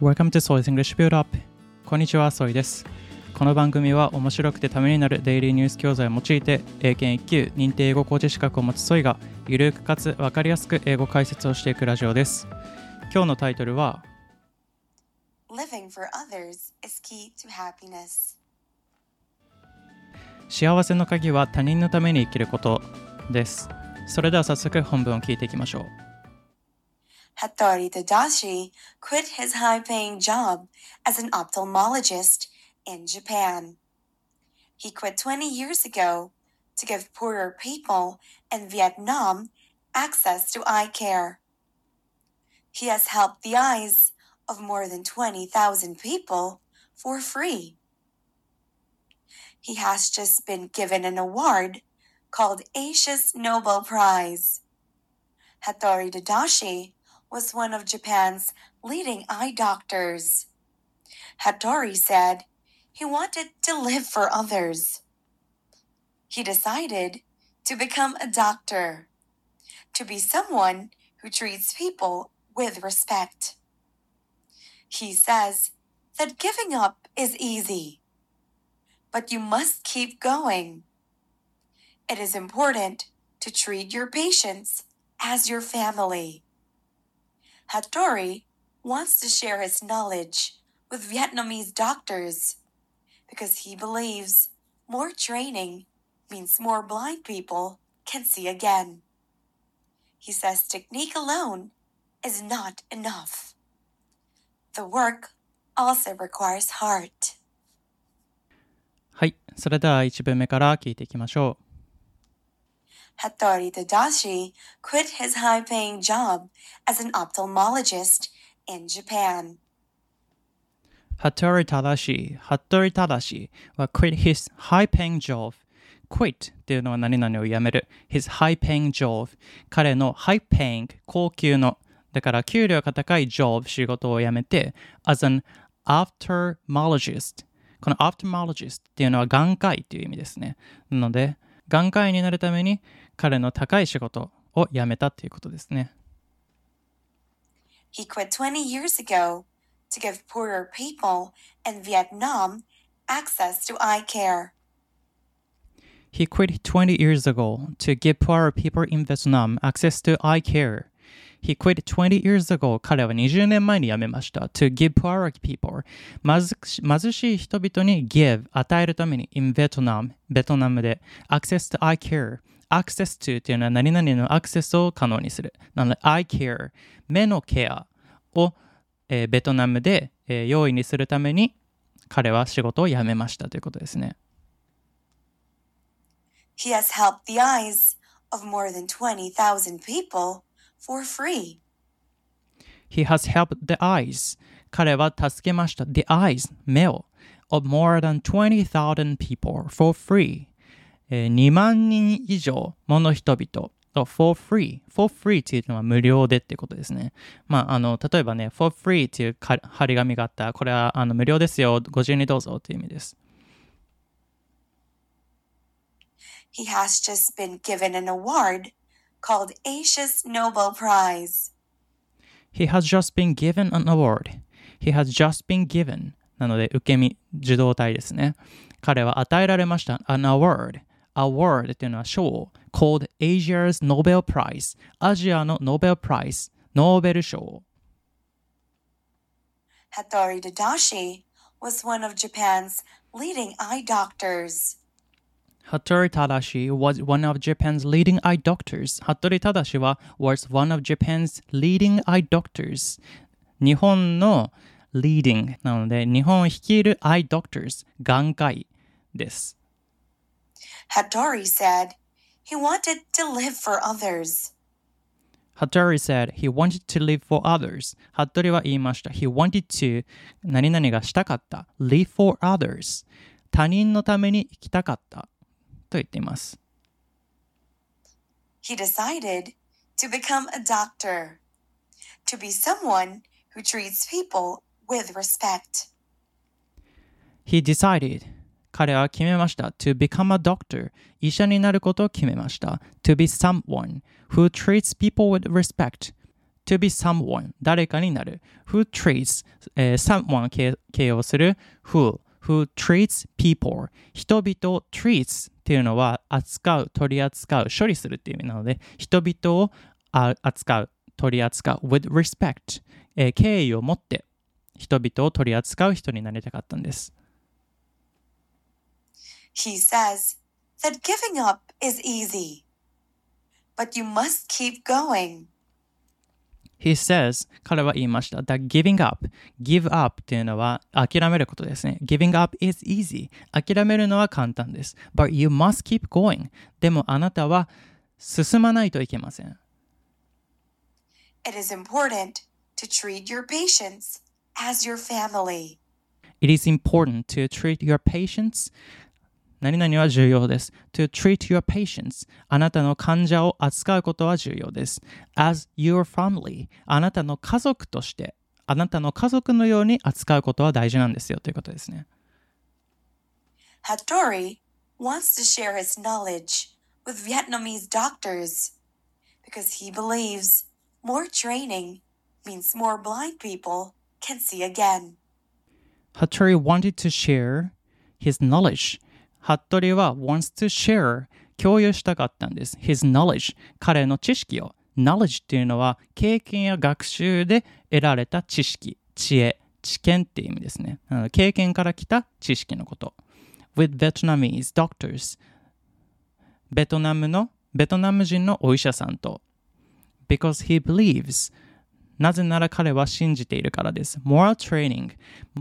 Welcome to Soy's English Build Up こんにちは、ソイです。この番組は面白くてためになるデイリーニュース教材を用いて英検1級認定英語講師資格を持つソイがゆるくかつわかりやすく英語解説をしていくラジオです。今日のタイトルは Living for others is key to happiness. 幸せの鍵は他人のために生きることです。それでは早速本文を聞いていきましょう。Hattori Tadashi quit his high paying job as an ophthalmologist in Japan. He quit 20 years ago to give poorer people in Vietnam access to eye care. He has helped the eyes of more than 20,000 people for free. He has just been given an award called Asia's Nobel Prize. Hattori Tadashi was one of Japan's leading eye doctors. Hattori said he wanted to live for others. He decided to become a doctor, to be someone who treats people with respect. He says that giving up is easy, but you must keep going. It is important to treat your patients as your family. Hattori wants to share his knowledge with Vietnamese doctors because he believes more training means more blind people can see again. He says technique alone is not enough. The work also requires heart. はい、それでは1文目から聞いていきましょう。 Hattori Tadashi quit his high paying job as an ophthalmologist in Japan. Hattori Tadashi Hattori Tadashi は quit his high paying job quit っていうのは何々をやめる his high paying job 彼の high paying 高級のだから給料が高い job 仕事を辞めて as an ophthalmologist この ophthalmologist っていうのは眼科医っていう意味ですねなので眼科医になるために彼の高い仕事を辞めたっていうことですね He quit 20 years ago to give poorer people in Vietnam access to eye care. He quit 20 years ago to give poorer people in Vietnam access to eye care. He quit 20 years ago. 彼は20年前に辞めました。to give poor people. 貧し貧しい人々に give 与えるために in Vietnam ベトナムで access to eye care. access to っていうのは何々のアクセスを可能にする。なので eye care 目のケアを、えーベトナムで、えー用意にするために彼は仕事を辞めましたということですね。He has helped the eyes of more than 20,000 people for free. He has helped the eyes. 彼は助けました。The eyes, 目を。of more than 20,000 people for free. えー2万人以上もの人々を for free. for free っていうのは無料でってことですね。まあ、あの、例えばね、for free っていうか張り紙があったら、これはあの無料ですよ。ご自由にどうぞっていう意味です。He has just been given an award called Asia's Nobel Prize. He has just been given an award. He has just been given. なので、受け身、受動体ですね。彼は与えられました。an award. award っていうのは賞。called Asia's Nobel Prize. アジアのノーベルプライズ。ノーベル賞。 Hattori Tadashi was one of Japan's leading eye doctors. Hattori Tadashi was one of Japan's leading eye doctors. Hattori Tadashi は was one of Japan's leading eye doctors. 日本の leading なので、日本を率いる eye doctors。眼科医です。 Hattori said he wanted to live for others. Hattori said he wanted to live for others. ハットリは言いました。He wanted to 何々がしたかった。live for others. 他人のために生きたかった。 と言っています。He decided to become a doctor, to be someone who treats people with respect. He decided 彼は決めました。to become a doctor 医者になることを決めました。to be someone who treats people with respect to be someone 誰かになる who treats、えー、someone 形形容する who who treats people 人々を treats っていうのは扱う取り扱う処理するっていう意味なので人々を扱う取り扱う with respect、えー、敬意を持って人々を取り扱う人になりたかったんです。He says that giving up is easy but you must keep going. He says 彼は言いました that giving up give up っていうのは諦めることですね giving up is easy 諦めるのは簡単です but you must keep going でもあなたは進まないといけません It is important to treat your patients as your family It is important to treat your patients 何々は重要です。To treat your patients あなたの患者を扱うことは重要です。As your family あなたの家族としてあなたの家族のように扱うことは大事なんですよということですね。Hattori wants to share his knowledge with Vietnamese doctors because he believes more training means more blind people can see again. Hattori wanted to share his knowledge 服部は wants to share 共有したかったんです。his knowledge 彼の知識を knowledge っていうのは経験や学習で得られた知識、知恵、知見っていう意味ですね。経験から来た知識のこと。with Vietnamese doctors ベトナムのベトナム人のお医者さんと because he believes なぜなら彼は信じているからです。More training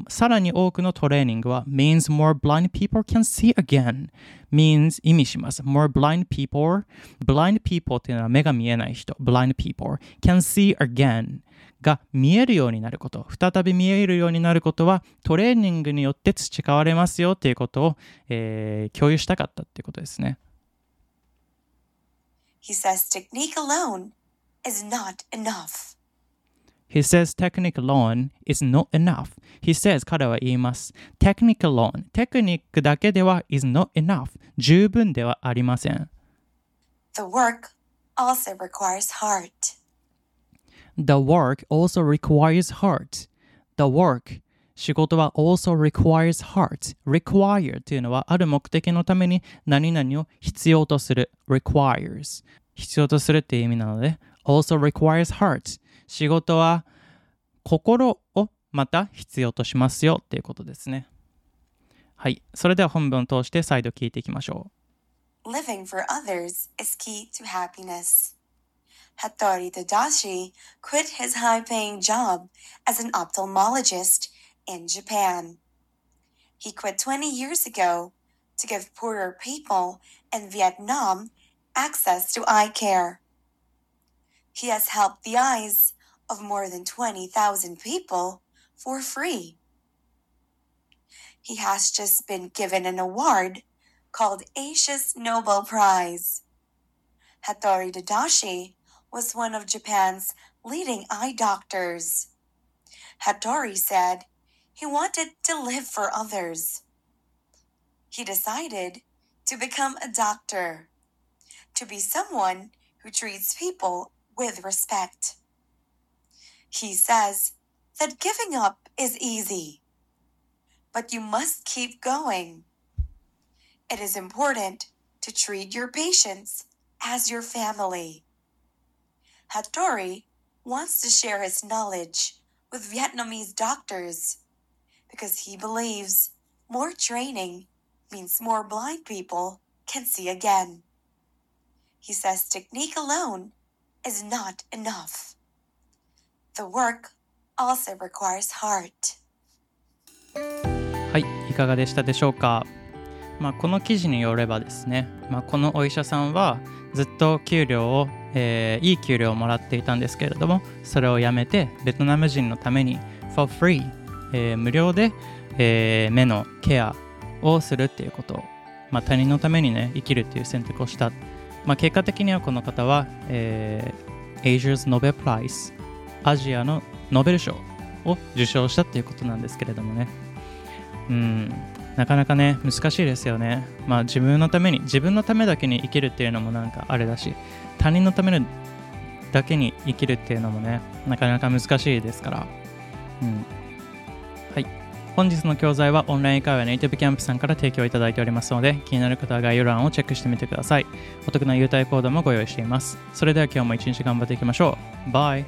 さらに多くのトレーニングは means more blind people can see again means 意味します。More blind people blind people っていうのは目が見えない人 blind people can see again が見えるようになること、再び見えるようになることはトレーニングによって培われますよということを、えー、共有したかったっていうことですね。He says technique alone is not enough. He says technique alone is not enough. He says 彼は言います。technique alone テクニックだけでは is not enough 十分ではありません。The work also requires heart. The work also requires heart. The work 仕事は also requires heart. require というのはある目的のために何々を必要とする requires 必要とするっていう意味なので also requires heart 仕事は心をまた必要としますよっていうことですね。はい。それでは本文を通して再度聞いていきましょう。Living for others is key to happiness. Hattori Tadashi quit his high paying job as an ophthalmologist in Japan. He quit 20 years ago to give poorer people in Vietnam access to eye care. He has helped the eyes of more than 20,000 people for free. He has just been given an award called Asia's Nobel Prize. Hattori Tadashi was one of Japan's leading eye doctors. Hattori said he wanted to live for others. He decided to become a doctor, to be someone who treats people with respect. He says that giving up is easy, but you must keep going. It is important to treat your patients as your family. Hattori wants to share his knowledge with Vietnamese doctors because he believes more training means more blind people can see again. He says technique alone is not enough. The work also requires heart. はい、いかがでしたでしょうか？まあ、この記事によればですね、まあ、このお医者さんはずっと給料を、えー、いい給料をもらっていたんですけれども、それをやめてベトナム人のために for free、えー、無料で、えー、目のケアをするっていうことを、まあ、他人のためにね、生きるっていう選択をした。まあ、結果的にはこの方は、えー、Asia's Nobel Prize アジアのノーベル賞を受賞したっていうことなんですけれどもね。うん、なかなかね、難しいですよね。まあ自分のために、自分のためだけに生きるっていうのもなんかあれだし、他人のためだけに生きるっていうのもね、なかなか難しいですから。うん。はい。本日の教材はオンライン会話ネイティブキャンプさんから提供いただいておりますので、気になる方は概要欄をチェックしてみてください。お得な優待コードもご用意しています。それでは今日も一日頑張っていきましょう。バイ